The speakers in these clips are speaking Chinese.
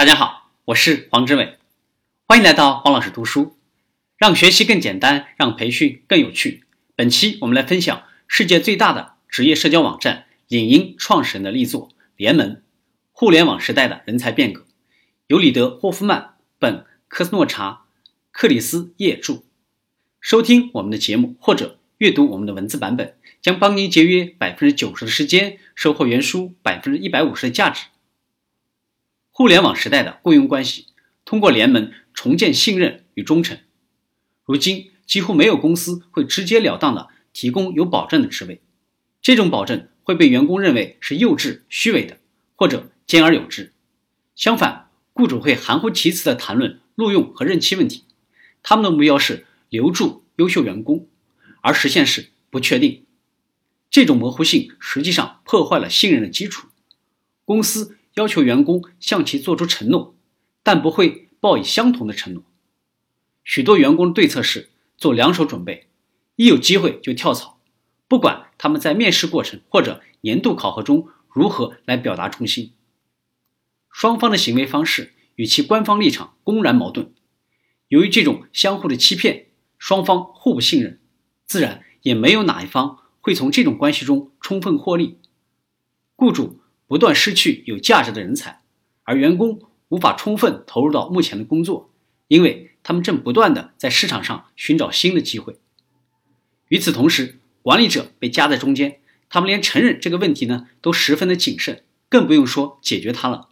大家好，我是黄志伟，欢迎来到黄老师读书，让学习更简单，让培训更有趣。本期我们来分享世界最大的职业社交网站领英创始人的力作《联盟：互联网时代的人才变革》，由里德·霍夫曼、本·科斯诺查、克里斯叶著。收听我们的节目或者阅读我们的文字版本，将帮您节约百分之九十的时间，收获原书百分之一百五十的价值。互联网时代的雇佣关系，通过联盟重建信任与忠诚。如今几乎没有公司会直截了当的提供有保证的职位，这种保证会被员工认为是幼稚、虚伪的，或者兼而有之。相反，雇主会含糊其辞的谈论录用和任期问题，他们的目标是留住优秀员工，而实现是不确定。这种模糊性实际上破坏了信任的基础。公司。要求员工向其做出承诺，但不会报以相同的承诺。许多员工的对策是做两手准备，一有机会就跳槽，不管他们在面试过程或者年度考核中如何来表达忠心。双方的行为方式与其官方立场公然矛盾。由于这种相互的欺骗，双方互不信任，自然也没有哪一方会从这种关系中充分获利。雇主。不断失去有价值的人才，而员工无法充分投入到目前的工作，因为他们正不断的在市场上寻找新的机会。与此同时，管理者被夹在中间，他们连承认这个问题呢都十分的谨慎，更不用说解决它了。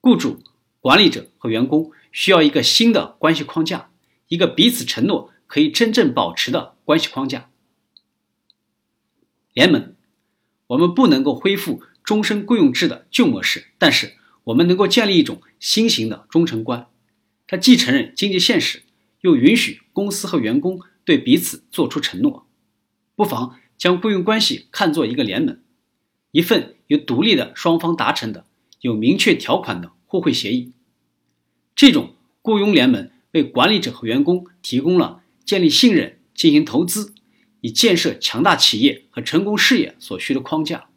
雇主、管理者和员工需要一个新的关系框架，一个彼此承诺可以真正保持的关系框架。联盟，我们不能够恢复。终身雇佣制的旧模式，但是我们能够建立一种新型的忠诚观，它既承认经济现实，又允许公司和员工对彼此做出承诺。不妨将雇佣关系看作一个联盟，一份由独立的双方达成的有明确条款的互惠协议。这种雇佣联盟为管理者和员工提供了建立信任、进行投资、以建设强大企业和成功事业所需的框架。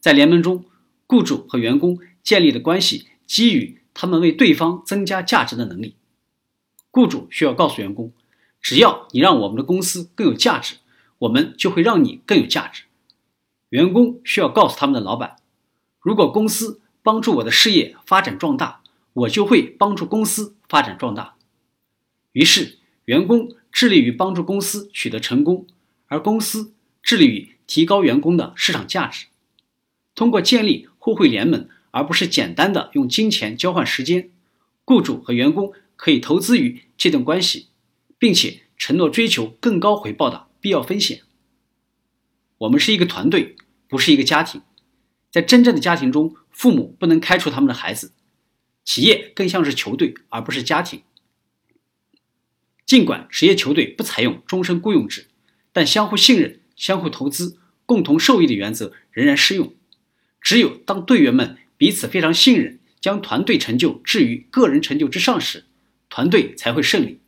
在联盟中，雇主和员工建立的关系基于他们为对方增加价值的能力。雇主需要告诉员工，只要你让我们的公司更有价值，我们就会让你更有价值。员工需要告诉他们的老板，如果公司帮助我的事业发展壮大，我就会帮助公司发展壮大。于是，员工致力于帮助公司取得成功，而公司致力于提高员工的市场价值。通过建立互惠联盟，而不是简单的用金钱交换时间，雇主和员工可以投资于这段关系，并且承诺追求更高回报的必要风险。我们是一个团队，不是一个家庭。在真正的家庭中，父母不能开除他们的孩子，企业更像是球队，而不是家庭。尽管职业球队不采用终身雇佣制，但相互信任、相互投资、共同受益的原则仍然适用。只有当队员们彼此非常信任，将团队成就置于个人成就之上时，团队才会胜利。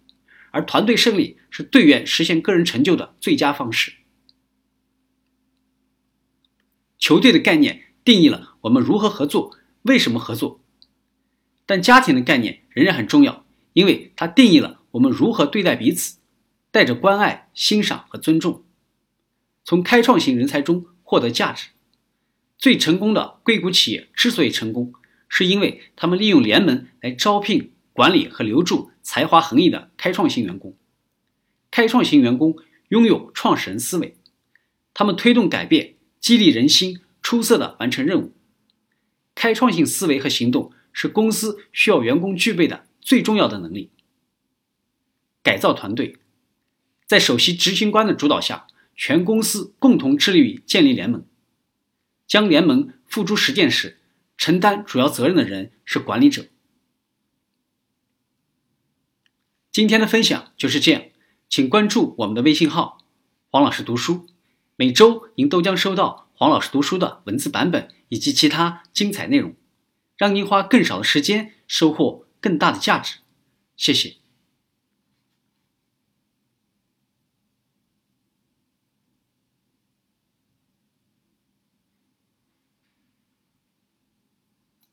而团队胜利是队员实现个人成就的最佳方式。球队的概念定义了我们如何合作，为什么合作。但家庭的概念仍然很重要，因为它定义了我们如何对待彼此，带着关爱、欣赏和尊重，从开创型人才中获得价值。最成功的硅谷企业之所以成功，是因为他们利用联盟来招聘、管理和留住才华横溢的开创性员工。开创型员工拥有创始人思维，他们推动改变，激励人心，出色的完成任务。开创性思维和行动是公司需要员工具备的最重要的能力。改造团队，在首席执行官的主导下，全公司共同致力于建立联盟。将联盟付诸实践时，承担主要责任的人是管理者。今天的分享就是这样，请关注我们的微信号“黄老师读书”，每周您都将收到黄老师读书的文字版本以及其他精彩内容，让您花更少的时间收获更大的价值。谢谢。